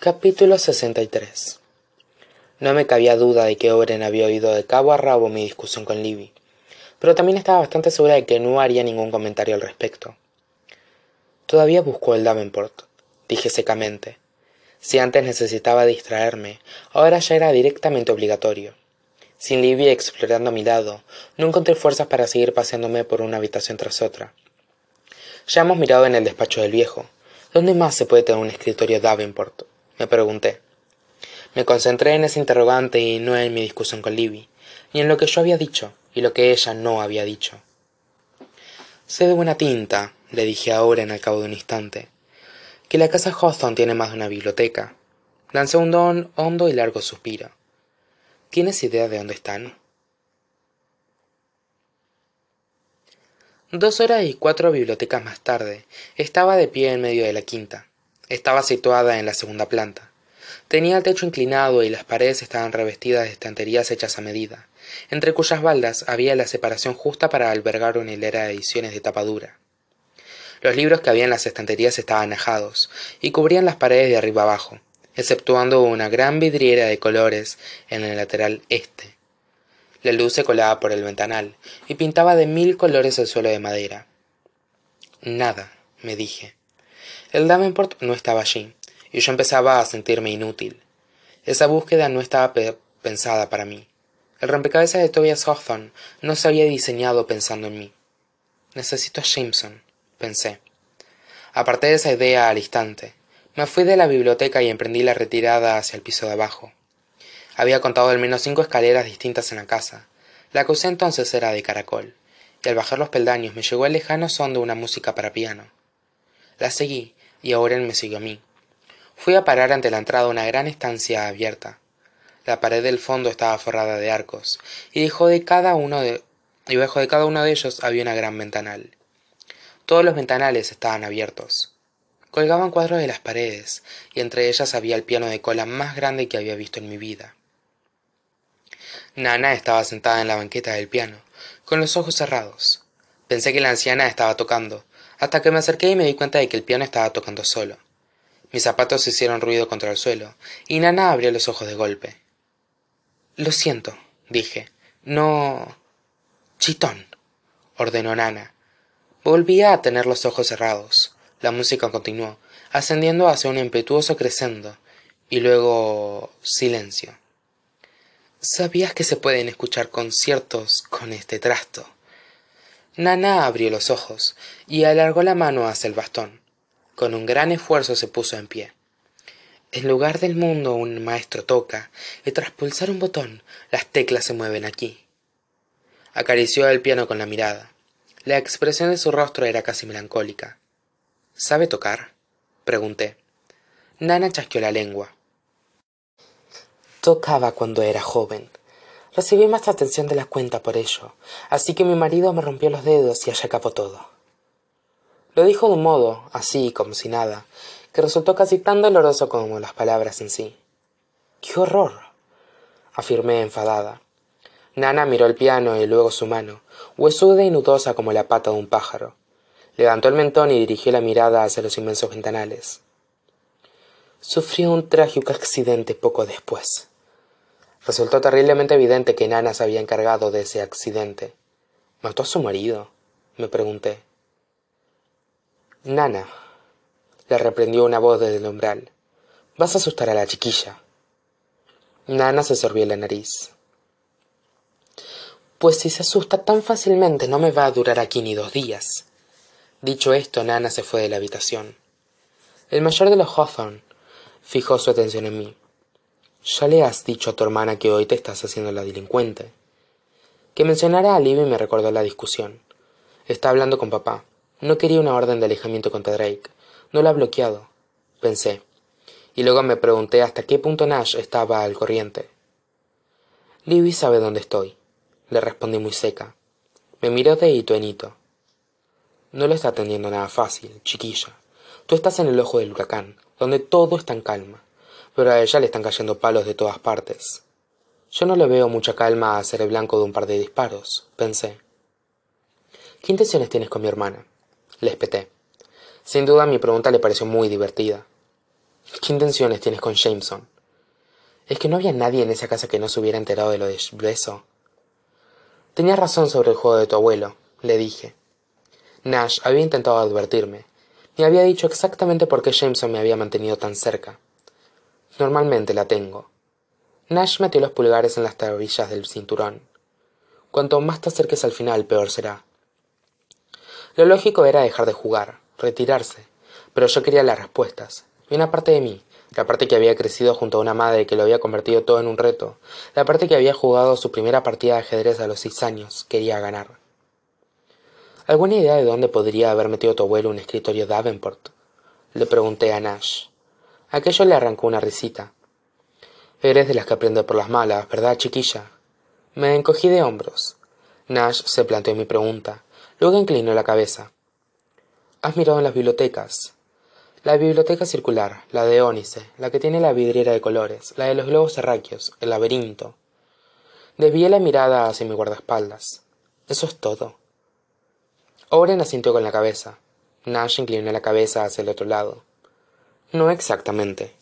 capítulo tres. No me cabía duda de que owen había oído de cabo a rabo mi discusión con livy pero también estaba bastante segura de que no haría ningún comentario al respecto. Todavía busco el davenport dije secamente. Si antes necesitaba distraerme ahora ya era directamente obligatorio. Sin livy explorando mi lado no encontré fuerzas para seguir paseándome por una habitación tras otra. Ya hemos mirado en el despacho del viejo dónde más se puede tener un escritorio davenport me pregunté. Me concentré en ese interrogante y no en mi discusión con livy ni en lo que yo había dicho y lo que ella no había dicho. Sé de buena tinta le dije ahora en al cabo de un instante que la casa hawthorne tiene más de una biblioteca. Lancé un don hondo y largo suspiro. Tienes idea de dónde están dos horas y cuatro bibliotecas más tarde. Estaba de pie en medio de la quinta estaba situada en la segunda planta. Tenía el techo inclinado y las paredes estaban revestidas de estanterías hechas a medida entre cuyas baldas había la separación justa para albergar una hilera de ediciones de tapa dura los libros que había en las estanterías estaban ajados y cubrían las paredes de arriba abajo exceptuando una gran vidriera de colores en el lateral este. La luz se colaba por el ventanal y pintaba de mil colores el suelo de madera. Nada me dije el davenport no estaba allí y yo empezaba a sentirme inútil. Esa búsqueda no estaba pensada para mí. El rompecabezas de tobias hawthorne no se había diseñado pensando en mí. Necesito a jameson pensé. Aparté esa idea al instante. Me fui de la biblioteca y emprendí la retirada hacia el piso de abajo. Había contado al menos cinco escaleras distintas en la casa. La que usé entonces era de caracol y al bajar los peldaños me llegó el lejano son de una música para piano la seguí y owen me siguió a mí. Fui a parar ante la entrada de una gran estancia abierta. La pared del fondo estaba forrada de arcos y debajo de cada uno de y debajo de cada uno de ellos había una gran ventanal. Todos los ventanales estaban abiertos. Colgaban cuadros de las paredes y entre ellas había el piano de cola más grande que había visto en mi vida. Nana estaba sentada en la banqueta del piano con los ojos cerrados. Pensé que la anciana estaba tocando hasta que me acerqué y me di cuenta de que el piano estaba tocando solo. Mis zapatos hicieron ruido contra el suelo y nana abrió los ojos de golpe. Lo siento dije. No chitón ordenó nana. Volvía a tener los ojos cerrados. La música continuó ascendiendo hacia un impetuoso crescendo y luego silencio. Sabías que se pueden escuchar conciertos con este trasto nana abrió los ojos y alargó la mano hacia el bastón. Con un gran esfuerzo se puso en pie. En lugar del mundo un maestro toca y tras pulsar un botón las teclas se mueven aquí. Acarició el piano con la mirada. La expresión de su rostro era casi melancólica. Sabe tocar pregunté. Nana chasqueó la lengua. Tocaba cuando era joven recibí más atención de la cuenta por ello así que mi marido me rompió los dedos y allá acabó todo. Lo dijo de un modo así como si nada que resultó casi tan doloroso como las palabras en sí. Qué horror afirmé enfadada. Nana miró el piano y luego su mano huesuda y nudosa como la pata de un pájaro. Levantó el mentón y dirigió la mirada hacia los inmensos ventanales. Sufrió un trágico accidente poco después resultó terriblemente evidente que nana se había encargado de ese accidente. Mató a su marido me pregunté. Nana le reprendió una voz desde el umbral. Vas a asustar a la chiquilla. Nana se sorbió la nariz. Pues si se asusta tan fácilmente no me va a durar aquí ni dos días. Dicho esto nana se fue de la habitación. El mayor de los hawthorne fijó su atención en mí ya le has dicho a tu hermana que hoy te estás haciendo la delincuente. Que mencionara a livy me recordó la discusión. Está hablando con papá. No quería una orden de alejamiento contra drake. No la ha bloqueado pensé. Y luego me pregunté hasta qué punto nash estaba al corriente. Livy sabe dónde estoy le respondí muy seca. Me miró de hito en hito. No lo está teniendo nada fácil chiquilla. Tú estás en el ojo del huracán donde todo está en calma pero a ella le están cayendo palos de todas partes yo no le veo mucha calma a ser el blanco de un par de disparos pensé qué intenciones tienes con mi hermana le espeté sin duda mi pregunta le pareció muy divertida ¿Qué intenciones tienes con Jameson? ¿Es que no había nadie en esa casa que no se hubiera enterado de lo de beso? Tenías razón sobre el juego de tu abuelo, le dije. Nash había intentado advertirme. Me había dicho exactamente por qué Jameson me había mantenido tan cerca. Normalmente la tengo. Nash metió los pulgares en las tablillas del cinturón. Cuanto más te acerques al final, peor será. Lo lógico era dejar de jugar, retirarse, pero yo quería las respuestas, y una parte de mí, la parte que había crecido junto a una madre que lo había convertido todo en un reto, la parte que había jugado su primera partida de ajedrez a los seis años, quería ganar. ¿Alguna idea de dónde podría haber metido tu abuelo un escritorio Davenport? Le pregunté a Nash. Aquello le arrancó una risita. Eres de las que aprende por las malas, ¿verdad, chiquilla? Me encogí de hombros. Nash se planteó mi pregunta. Luego inclinó la cabeza. ¿Has mirado en las bibliotecas? La biblioteca circular, la de Ónice, la que tiene la vidriera de colores, la de los globos terráqueos, el laberinto. Desvié la mirada hacia mi guardaespaldas. Eso es todo. Oren asintió con la cabeza. Nash inclinó la cabeza hacia el otro lado. No exactamente.